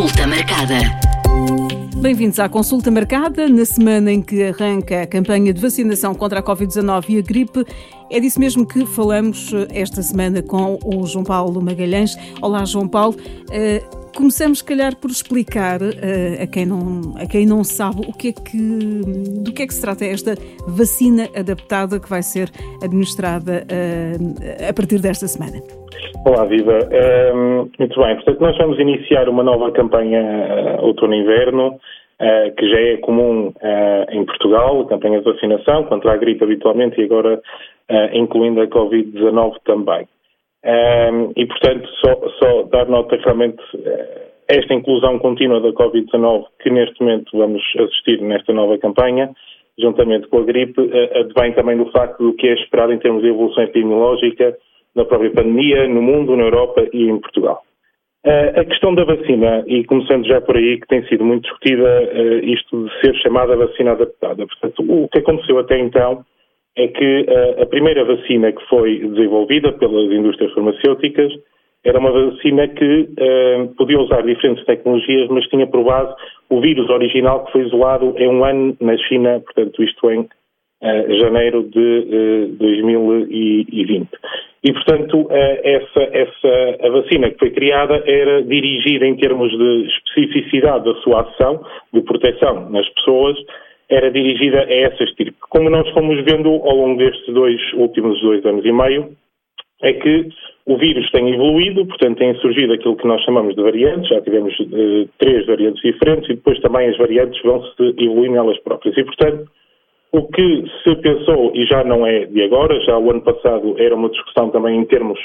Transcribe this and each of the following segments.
Consulta marcada. Bem-vindos à consulta marcada na semana em que arranca a campanha de vacinação contra a Covid-19 e a gripe. É disso mesmo que falamos eh, esta semana com o João Paulo Magalhães. Olá, João Paulo. Uh, Começamos, se calhar, por explicar uh, a, quem não, a quem não sabe o que é que, do que é que se trata esta vacina adaptada que vai ser administrada uh, a partir desta semana. Olá, Viva. Uh, muito bem. Portanto, nós vamos iniciar uma nova campanha uh, outono-inverno, que já é comum em Portugal, campanha de vacinação contra a gripe habitualmente e agora incluindo a Covid-19 também. Um, e, portanto, só, só, dar nota realmente uh, esta inclusão contínua da Covid-19 que neste momento vamos assistir nesta nova campanha, juntamente com a gripe, uh, advém também do facto do que é esperado em termos de evolução epidemiológica na própria pandemia, no mundo, na Europa e em Portugal. A questão da vacina, e começando já por aí, que tem sido muito discutida, isto de ser chamada vacina adaptada. Portanto, o que aconteceu até então é que a, a primeira vacina que foi desenvolvida pelas indústrias farmacêuticas era uma vacina que uh, podia usar diferentes tecnologias, mas tinha por base o vírus original que foi isolado em um ano na China, portanto, isto em uh, janeiro de uh, 2020. E, portanto, essa, essa, a vacina que foi criada era dirigida em termos de especificidade da sua ação, de proteção nas pessoas, era dirigida a essas tipos. Como nós fomos vendo ao longo destes dois últimos dois anos e meio, é que o vírus tem evoluído, portanto têm surgido aquilo que nós chamamos de variantes, já tivemos uh, três variantes diferentes e depois também as variantes vão se evoluindo elas próprias. E, portanto, o que se pensou, e já não é de agora, já o ano passado era uma discussão também em termos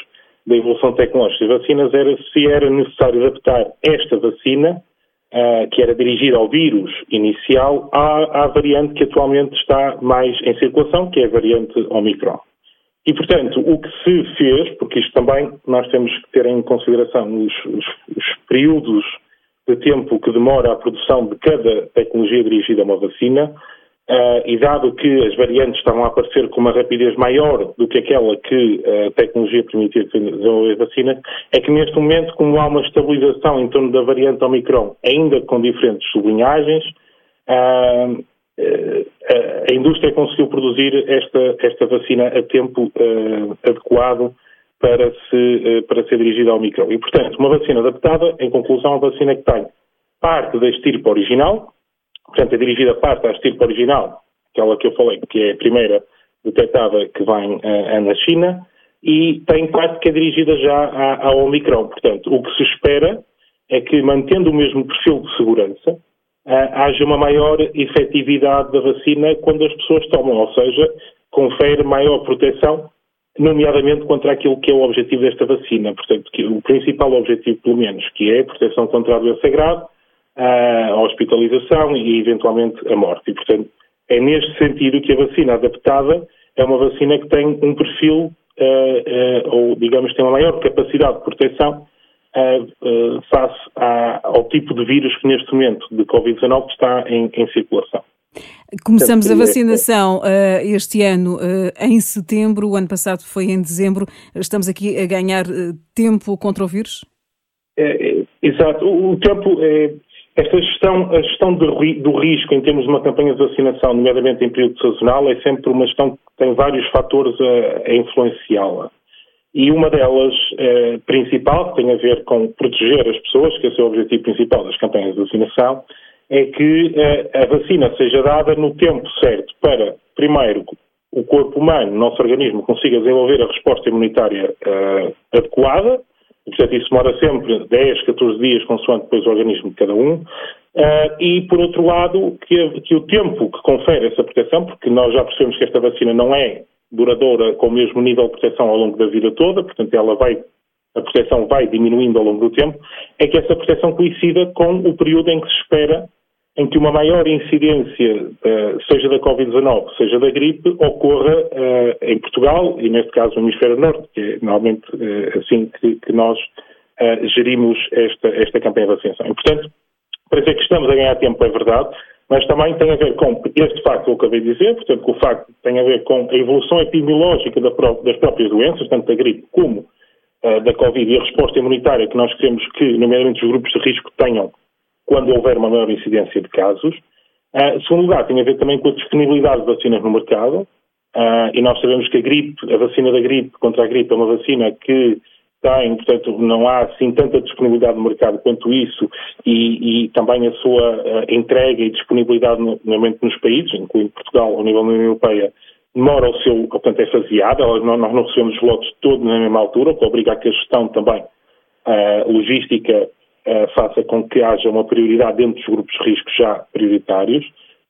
da evolução tecnológica das vacinas, era se era necessário adaptar esta vacina uh, que era dirigida ao vírus inicial, à, à, variante que atualmente está mais em circulação, que é a variante Omicron. E, portanto, o que se fez, porque isto também nós temos que ter em consideração os, os, os períodos de tempo que demora a produção de cada tecnologia dirigida a uma vacina, Uh, e dado que as variantes estavam a aparecer com uma rapidez maior do que aquela que a tecnologia permitia desenvolver vacina, é que neste momento, como há uma estabilização em torno da variante Omicron, ainda com diferentes sublinhagens, uh, uh, a indústria conseguiu produzir esta, esta vacina a tempo adequado para, se, para ser dirigida ao Omicron. E, portanto, uma vacina adaptada, em conclusão, uma vacina que tem parte da estirpe original, Portanto, é dirigida parte à estirpe original, aquela que eu falei, que é a primeira detectada que vem uh, na China, e tem parte que é dirigida já ao Omicron. Portanto, o que se espera é que, mantendo o mesmo perfil de segurança, uh, haja uma maior efetividade da vacina quando as pessoas tomam, ou seja, confere maior proteção, nomeadamente contra aquilo que é o objetivo desta vacina. Portanto, o principal objetivo, pelo menos, que é a proteção contra a doença grave, a hospitalização e, eventualmente, a morte. E, portanto, é neste sentido que a vacina adaptada é uma vacina que tem um perfil, uh, uh, ou, digamos, tem uma maior capacidade de proteção uh, face à, ao tipo de vírus que, neste momento, de Covid-19, está em, em circulação. Começamos a vacinação uh, este ano uh, em setembro, o ano passado foi em dezembro. Estamos aqui a ganhar uh, tempo contra o vírus? É, é, exato. O, o tempo é, esta gestão, a gestão do, do risco em termos de uma campanha de vacinação, nomeadamente em período sazonal, é sempre uma gestão que tem vários fatores a, a influenciá-la. E uma delas, eh, principal, que tem a ver com proteger as pessoas, que esse é o objetivo principal das campanhas de vacinação, é que eh, a vacina seja dada no tempo certo para, primeiro, o corpo humano, o nosso organismo, consiga desenvolver a resposta imunitária eh, adequada, Portanto, isso demora sempre 10, 14 dias, consoante depois o organismo de cada um. Uh, e, por outro lado, que, que, o tempo que confere essa proteção, porque nós já percebemos que esta vacina não é duradoura com o mesmo nível de proteção ao longo da vida toda, portanto, ela vai, a proteção vai diminuindo ao longo do tempo, é que essa proteção coincida com o período em que se espera em que uma maior incidência, uh, seja da Covid-19, seja da gripe, ocorra uh, em Portugal e, neste caso, no Hemisfério Norte, que é normalmente uh, assim que nós gerimos esta, esta campanha de vacinação. E, portanto, para dizer que estamos a ganhar tempo é verdade, mas também tem a ver com este facto que eu acabei de dizer, portanto, que o facto tem a ver com a evolução epidemiológica das próprias doenças, tanto da gripe como da Covid e a resposta imunitária que nós queremos que, nomeadamente, os grupos de risco tenham quando houver uma maior incidência de casos. Uh, segundo lugar, tem a ver também com a disponibilidade de vacinas no mercado, uh, e nós sabemos que a gripe, a vacina da gripe contra a gripe é uma vacina que tem, portanto, não há assim tanta disponibilidade no mercado quanto isso e, e também a sua uh, entrega e disponibilidade, no, normalmente nos países, incluindo Portugal, ao nível da União Europeia, demora o seu, portanto, é faseada, nós não recebemos os lotes todos na mesma altura, o que obriga a que a gestão também uh, logística uh, faça com que haja uma prioridade dentro dos grupos de risco já prioritários,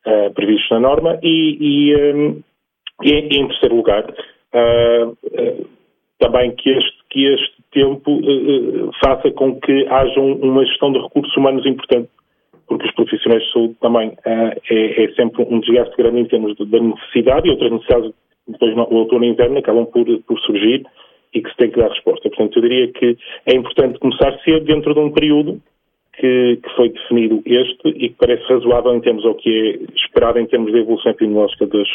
uh, previstos na norma, e, e, um, e, em terceiro lugar, também que este, que este tempo faça com que haja uma gestão de recursos humanos importante porque os profissionais de saúde também uh, é, é, sempre um desgaste grande em termos da necessidade e outras necessidades depois no outono e inverno acabam por, por surgir e que se tem que dar resposta. Portanto, eu diria que é importante começar cedo dentro de um período que, que, foi definido este e que parece razoável em termos ao que é esperado em termos de evolução epidemiológica das,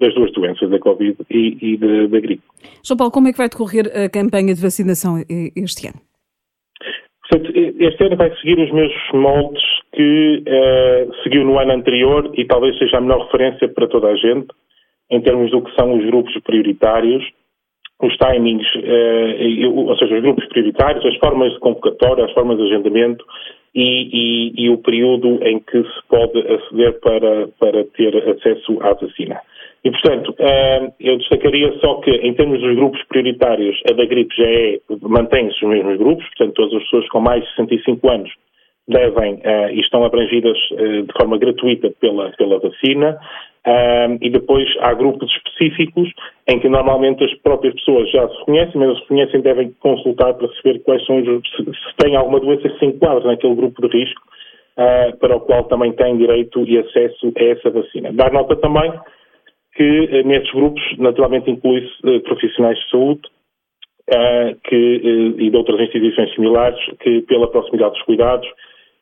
das duas doenças, da Covid e, e da, da gripe. João Paulo, como é que vai decorrer a campanha de vacinação este ano? Portanto, este ano vai seguir os mesmos moldes que uh, seguiu no ano anterior e talvez seja a melhor referência para toda a gente em termos do que são os grupos prioritários, os timings, uh, ou seja, os grupos prioritários, as formas de convocatória, as formas de agendamento e, e, e o período em que se pode aceder para, para ter acesso à vacina. E, portanto, eh, eu destacaria só que, em termos dos grupos prioritários, a da gripe já é, mantém-se os mesmos grupos, portanto, todas as pessoas com mais de 65 anos devem eh, e estão abrangidas eh, de forma gratuita pela, pela vacina. e depois há grupos específicos em que normalmente as próprias pessoas já se conhecem, mas se conhecem devem consultar para saber quais são os, se, se têm alguma doença que se enquadra naquele grupo de risco, para o qual também têm direito e acesso a essa vacina. Dar nota também que eh, nesses grupos, naturalmente, inclui-se profissionais de saúde uh, que, e de outras instituições similares que, pela proximidade dos cuidados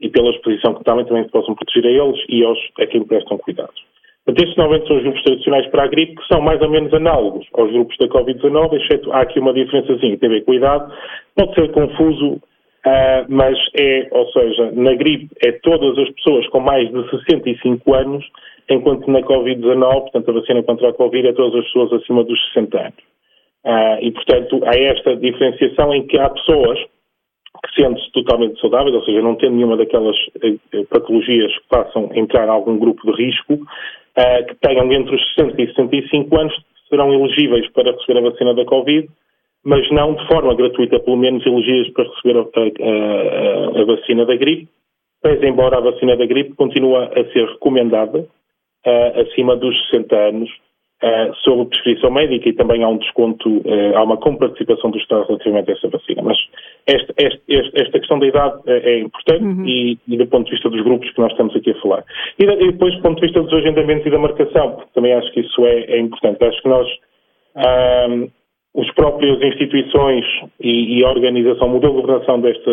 e pela exposição que também, também possam proteger a eles e aos, a quem prestam cuidados. Portanto, estes normalmente são os grupos tradicionais para a gripe, que são mais ou menos análogos aos grupos da Covid-19, exceto há aqui uma diferençazinha, tem a ver com idade, pode ser confuso, uh, mas é, ou seja, na gripe é todas as pessoas com mais de 65 anos enquanto na Covid-19, portanto, a vacina contra a Covid é todas as pessoas acima dos 60 anos. Ah, e, portanto, há esta diferenciação em que há pessoas sentem-se totalmente saudáveis, ou seja, não tendo nenhuma daquelas eh, eh, patologias que a entrar algum grupo de risco, ah, que tenham entre os 60 e 65 anos, serão elegíveis para receber a vacina da Covid, mas não de forma gratuita, pelo menos elegíveis para receber a, a, a, vacina da gripe, pese embora a vacina da gripe continua a ser recomendada acima dos 60 anos, uh, sob prescrição médica e também há um desconto, uh, há uma comparticipação do Estado relativamente a essa vacina. Mas este, este, este, esta questão da idade é importante uhum. e, e, do ponto de vista dos grupos que nós estamos aqui a falar. E, e, depois do ponto de vista dos agendamentos e da marcação, porque também acho que isso é, é importante. Acho que nós. Um, os próprias instituições e, e, a organização, o modelo de governação desta,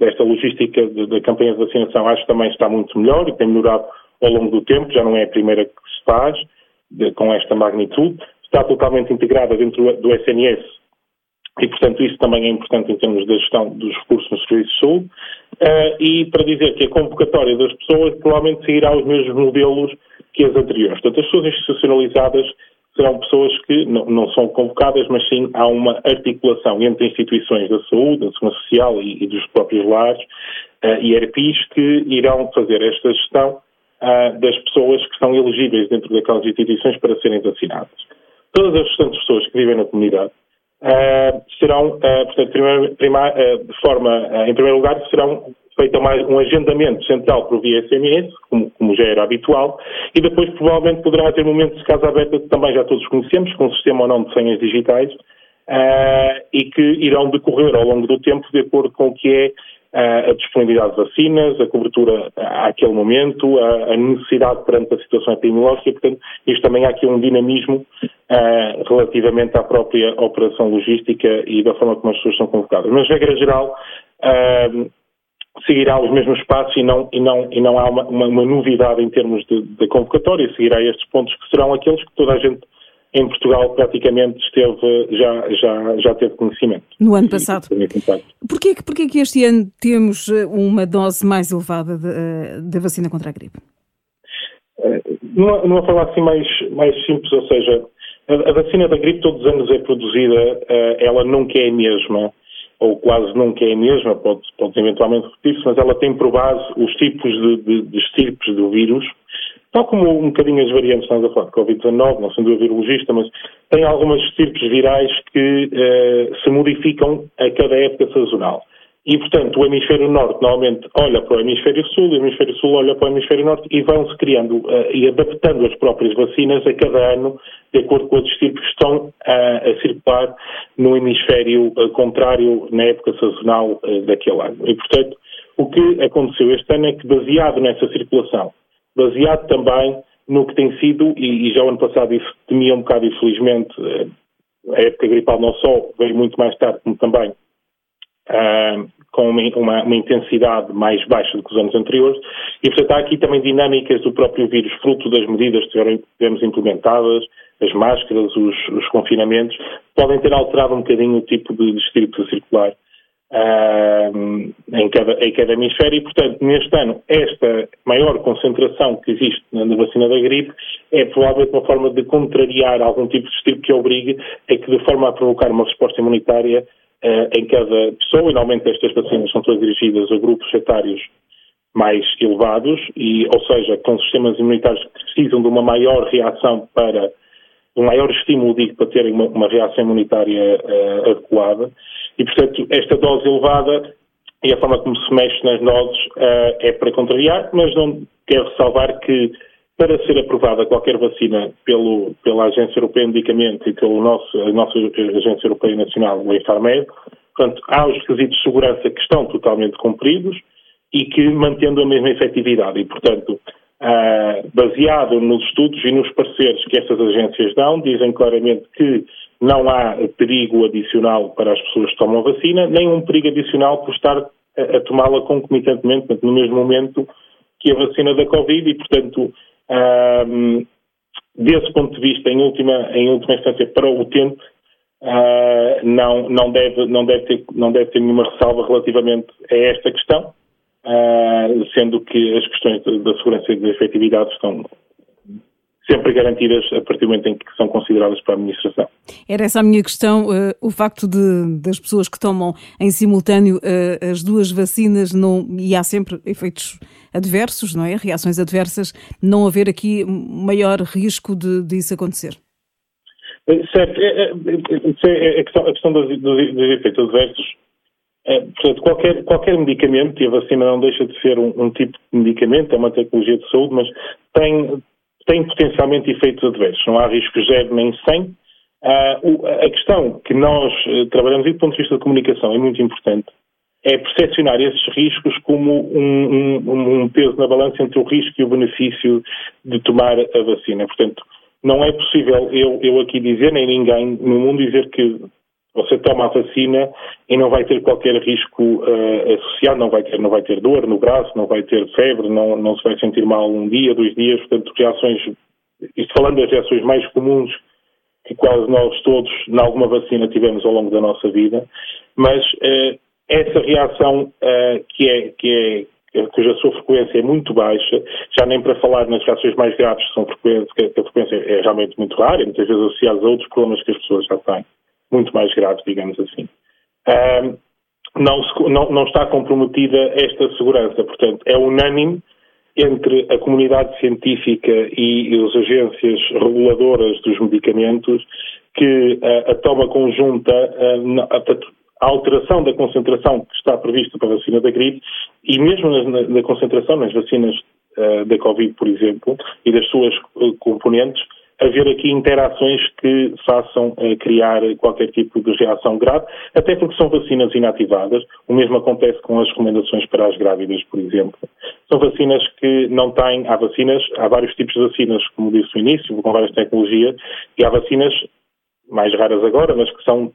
desta logística da campanha de vacinação, acho que também está muito melhor e tem melhorado ao longo do tempo, já não é a primeira que se faz de, com esta magnitude, está totalmente integrada dentro do SNS e, portanto, isso também é importante em termos da gestão dos recursos no Serviço Saúde. Uh, e para dizer que a convocatória das pessoas provavelmente seguirá os mesmos modelos que as anteriores. Portanto, as pessoas institucionalizadas serão pessoas que não, não, são convocadas, mas sim há uma articulação entre instituições da saúde, da segurança social e, e dos próprios lares uh, e ERPIs que irão fazer esta gestão uh, das pessoas que são elegíveis dentro daquelas instituições para serem vacinadas. Todas as restantes pessoas que vivem na comunidade uh, serão, uh, portanto, primeir, prima, de forma, em primeiro lugar, serão feito mais um agendamento central por via SMS, como, como, já era habitual, e depois provavelmente poderá haver momentos de casa aberta que também já todos conhecemos, com um sistema ou não de senhas digitais, uh, e que irão decorrer ao longo do tempo de acordo com o que é a disponibilidade de vacinas, a cobertura àquele momento, a, necessidade perante a situação epidemiológica, portanto, isto também há aqui um dinamismo uh, relativamente à própria operação logística e da forma como as pessoas são convocadas. Mas, regra geral, uh, seguirá os mesmos passos e não, e não, e não há uma, uma, uma novidade em termos de, de, convocatória, seguirá estes pontos que serão aqueles que toda a gente em Portugal praticamente esteve, já, já, já teve conhecimento. No ano passado. Porquê, porquê que este ano temos eh, uma dose mais elevada da vacina contra a gripe? Numa, numa forma assim mais, mais simples, ou seja, a, a, vacina da gripe todos os anos é produzida, ela nunca é a mesma ou quase nunca é a mesma, pode, pode eventualmente repetir-se, mas ela tem por base os tipos de, de, de estirpes do vírus, tal como um bocadinho as variantes, estamos a falar de Covid-19, não sendo eu virologista, mas tem algumas estirpes virais que uh, se modificam a cada época sazonal. E, portanto, o hemisfério norte normalmente olha para o hemisfério sul, o hemisfério sul olha para o hemisfério norte e vão-se criando uh, e adaptando as próprias vacinas a cada ano, de acordo com os tipos que estão uh, a circular no hemisfério uh, contrário na época sazonal daquele ano. E, portanto, o que aconteceu este ano é que, baseado nessa circulação, baseado também no que tem sido, e, e já o ano passado isso temia um bocado, infelizmente, a época gripal não só veio muito mais tarde, como também Uh, com uma, uma, uma, intensidade mais baixa do que os anos anteriores, e portanto há aqui também dinâmicas do próprio vírus, fruto das medidas que tivemos implementadas, as máscaras, os, os confinamentos, podem ter alterado um bocadinho o tipo de, espírito circular em, cada, em cada hemisfério, e portanto neste ano esta maior concentração que existe na, na vacina da gripe é provavelmente uma forma de contrariar algum tipo de estirpe que obrigue a que de forma a provocar uma resposta imunitária uh, em cada pessoa, e normalmente estas vacinas são todas dirigidas a grupos etários mais elevados, e, ou seja, com sistemas imunitários que precisam de uma maior reação para, um maior estímulo, digo, para terem uma, uma reação imunitária uh, adequada. E, portanto, esta dose elevada e a forma como se mexe nas doses uh, é para contrariar, mas não quero ressalvar que para ser aprovada qualquer vacina pelo, pela Agência Europeia de Medicamento e pela nossa, nossa Agência Europeia Nacional, o Infarmed, portanto, há os requisitos de segurança que estão totalmente cumpridos e que mantendo a mesma efetividade. E, portanto, uh, baseado nos estudos e nos pareceres que essas agências dão, dizem claramente que não há perigo adicional para as pessoas que tomam a vacina, nem um perigo adicional por estar a, a tomá-la concomitantemente, no mesmo momento que a vacina da Covid e, portanto, desse ponto de vista, em última, em última instância, para o utente, uh, não, não, deve, não, deve ter, não deve ter nenhuma ressalva relativamente a esta questão, uh, sendo que as questões da segurança e da efetividade estão sempre garantidas a partir do momento em que são consideradas para a administração. Era essa a minha questão, uh, o facto de, das pessoas que tomam em simultâneo uh, as duas vacinas não, e há sempre efeitos adversos, não é? Reações adversas, não haver aqui maior risco de, de isso acontecer. Eh, certo, é, é, é, a, questão, a questão dos, dos, dos efeitos adversos é, portanto, qualquer, qualquer medicamento, e a vacina não deixa de ser um, um, tipo de medicamento, é uma tecnologia de saúde, mas tem, tem potencialmente efeitos adversos. Não há risco zero nem 100. Uh, a questão que nós uh, trabalhamos, e do ponto de vista de comunicação, é muito importante, é percepcionar esses riscos como um, um, um, peso na balança entre o risco e o benefício de tomar a vacina. Portanto, não é possível eu, eu aqui dizer, nem ninguém no mundo dizer que você toma a vacina e não vai ter qualquer risco uh, associado, não vai ter, não vai ter dor no braço, não vai ter febre, não, não se vai sentir mal um dia, dois dias, portanto, reações, isto falando das reações mais comuns que quase nós todos, em alguma vacina, tivemos ao longo da nossa vida, mas uh, essa reação uh, que, é, que é cuja sua frequência é muito baixa, já nem para falar nas reações mais graves, que, são frequências, que a frequência é realmente muito rara, e muitas vezes associadas a outros problemas que as pessoas já têm muito mais graves, digamos assim. Um, não, não, não, está comprometida esta segurança. Portanto, é unânime entre a comunidade científica e as agências reguladoras dos medicamentos que uh, a toma conjunta, a, a, alteração da concentração que está prevista para a vacina da gripe e mesmo na, na concentração nas vacinas uh, da Covid, por exemplo, e das suas componentes, haver aqui interações que façam uh, criar qualquer tipo de reação grave, até porque são vacinas inativadas. O mesmo acontece com as recomendações para as grávidas, por exemplo. São vacinas que não têm, há vacinas, há vários tipos de vacinas, como disse no início, com várias tecnologias, e há vacinas mais raras agora, mas que são,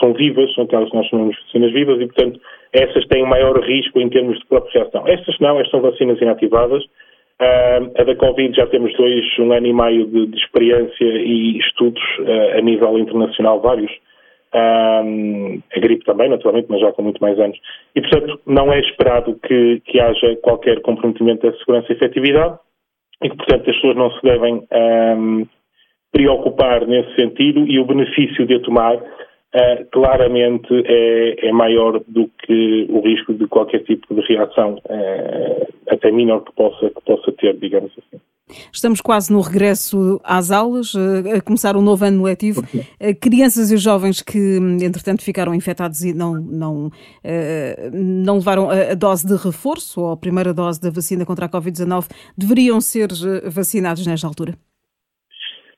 são vivas, são aquelas que nós chamamos de vacinas vivas, e portanto essas têm maior risco em termos de própria reação. Estas não, estas são vacinas inativadas, Uh, a da Covid já temos dois, um ano e meio de, de experiência e estudos uh, a nível internacional, vários. Um, a gripe também, naturalmente, mas já com muito mais anos. E, portanto, não é esperado que, que haja qualquer comprometimento da segurança e efetividade e que, portanto, as pessoas não se devem um, preocupar nesse sentido e o benefício de a tomar uh, claramente é, é, maior do que o risco de qualquer tipo de reação, uh, até menor que possa, que possa ter, digamos assim. Estamos quase no regresso às aulas, eh, a começar um novo ano letivo. Crianças e jovens que, entretanto, ficaram infectados e não, não, não levaram a dose de reforço ou a primeira dose da vacina contra a Covid-19 deveriam ser vacinados nesta altura?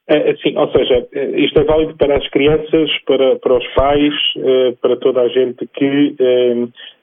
É, sim, ou seja, isto é válido para as crianças, para, para os pais, para toda a gente que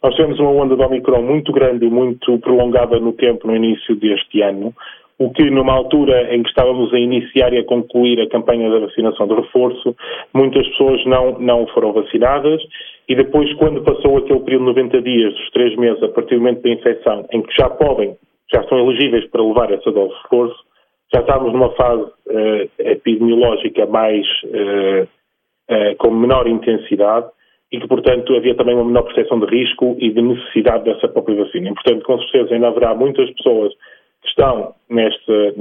nós tivemos uma onda de Omicron muito grande e muito prolongada no tempo no início deste ano, o que numa altura em que estávamos a iniciar e a concluir a campanha da vacinação de reforço, muitas pessoas não, não foram vacinadas e depois quando passou aquele período de 90 dias, dos 3 meses, a partir do momento da infecção, em que já podem, já são elegíveis para levar essa dose de reforço, já estávamos numa fase uh, epidemiológica mais uh, uh, com menor intensidade e que, portanto, havia também uma menor percepção de risco e de necessidade dessa própria vacina. E, portanto, com certeza ainda haverá muitas pessoas que estão um, nesta,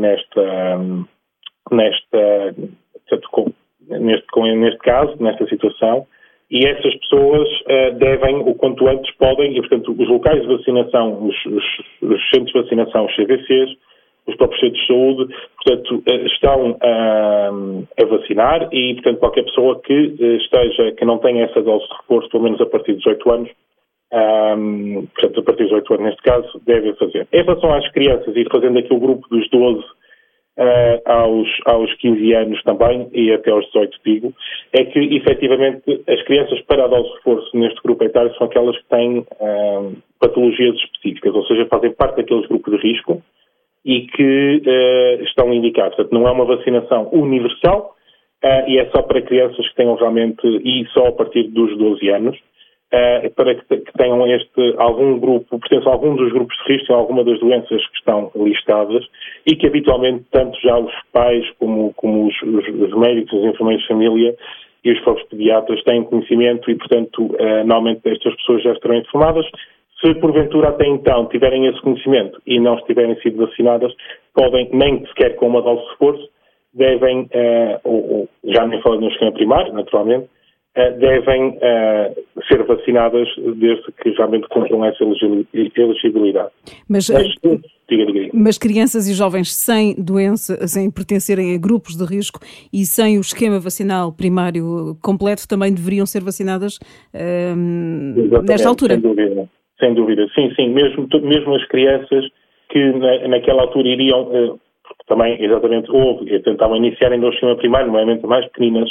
neste, neste caso, nesta situação, e essas pessoas uh, devem, o quanto antes podem, e portanto os locais de vacinação, os, os, os centros de vacinação, os CVCs, os próprios centros de saúde, portanto, eh, estão a, a, vacinar e, portanto, qualquer pessoa que eh, esteja, que não tenha essa dose de reforço, pelo menos a partir dos 18 anos, um, portanto, a partir dos 8 anos neste caso, deve fazer. Em relação às crianças, e fazendo aqui o grupo dos 12 uh, aos, aos 15 anos também, e até aos 18 digo, é que efetivamente as crianças para a dose de reforço neste grupo etário são aquelas que têm um, patologias específicas, ou seja, fazem parte daqueles grupos de risco, e que uh, estão indicados. Portanto, não é uma vacinação universal uh, e é só para crianças que tenham realmente, e só a partir dos 12 anos, uh, para que, que, tenham este, algum grupo, pertencem a algum dos grupos de risco, alguma das doenças que estão listadas e que habitualmente tanto já os pais como, como os, os, os médicos, os enfermeiros de família e os próprios pediatras têm conhecimento e, portanto, normalmente estas pessoas já estarão informadas se porventura até então tiverem esse conhecimento e não estiverem sido vacinadas, podem, nem sequer com uma dose de reforço, devem, uh, ou, ou, já nem falando no esquema primário, naturalmente, uh, devem uh, ser vacinadas desde que realmente cumpram essa elegibilidade. Mas, mas, diga, diga. mas crianças e jovens sem doença, sem pertencerem a grupos de risco e sem o esquema vacinal primário completo também deveriam ser vacinadas nesta altura? Sem dúvida. Sem dúvida, sim, sim. Mesmo, mesmo as crianças que na, naquela altura iriam, eh, porque também exatamente houve, tentavam iniciar o sistema primário, normalmente mais pequeninas,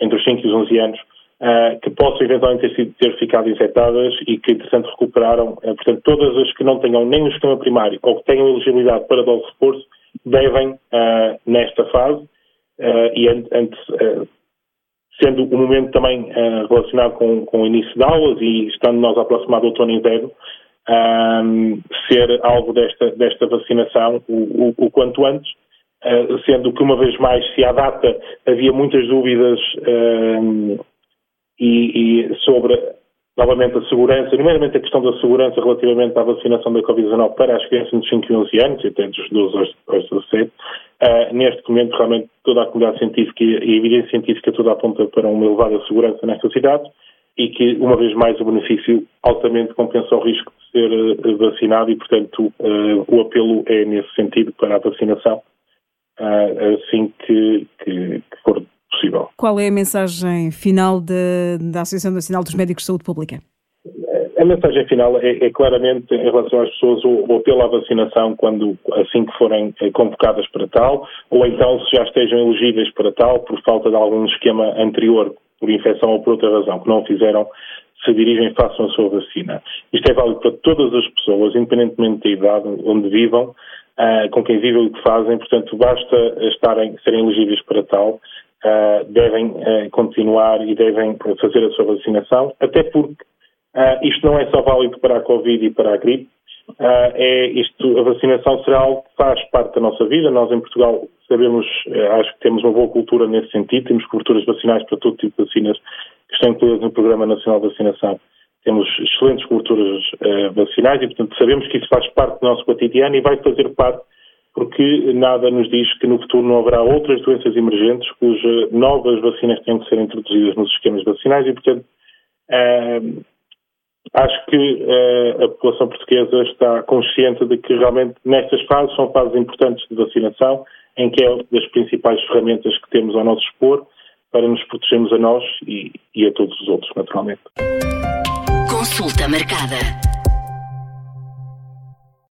entre os 5 e os 11 anos, uh, que possam eventualmente ter, sido, ter ficado infectadas e que, entretanto, recuperaram. Uh, portanto, todas as que não tenham nem o esquema primário ou que tenham elegibilidade para dose de reforço devem, nesta fase, e antes, sendo o momento também uh, relacionado com, com, o início de aulas e estando nós aproximados do outono e inverno, ehm, ser alvo desta, desta vacinação o, o, o quanto antes, uh, sendo que uma vez mais, se à data havia muitas dúvidas ehm, e, e, sobre novamente a segurança, nomeadamente a questão da segurança relativamente à vacinação da Covid-19 para as crianças de 5 e 11 anos, e até dos 12 aos, aos 17, uh, neste momento realmente toda a comunidade científica e a evidência científica toda aponta para uma elevada segurança nesta cidade e que, uma vez mais, o benefício altamente compensa o risco de ser uh, vacinado e, portanto, uh, o apelo é nesse sentido para a vacinação assim que, que, que for possível. Qual é a mensagem final de, da Associação Nacional dos Médicos de Saúde Pública? A mensagem final é, é, claramente em relação às pessoas o, o apelo à vacinação quando assim que forem eh, convocadas para tal, ou então se já estejam elegíveis para tal por falta de algum esquema anterior, por infecção ou por outra razão, que não fizeram, se dirigem façam a sua vacina. Isto é válido para todas as pessoas, independentemente da idade onde vivam, uh, com quem vivem e o que fazem, portanto basta estarem, serem elegíveis para tal, uh, devem uh, continuar e devem fazer a sua vacinação, até porque isto não é só válido para a Covid e para a gripe, é isto, a vacinação será algo que faz parte da nossa vida. Nós em Portugal sabemos, acho que temos uma boa cultura nesse sentido, temos coberturas vacinais para todo tipo de vacinas que estão incluídas no Programa Nacional de Vacinação. Temos excelentes coberturas uh, vacinais e, portanto, sabemos que isso faz parte do nosso cotidiano e vai fazer parte porque nada nos diz que no futuro não haverá outras doenças emergentes cujas novas vacinas têm que ser introduzidas nos esquemas vacinais e, portanto, uh, acho que uh, a população portuguesa está consciente de que realmente nestas fases são fases importantes de vacinação, em que é uma das principais ferramentas que temos ao nosso dispor para nos protegermos a nós e, e a todos os outros, naturalmente. Consulta marcada.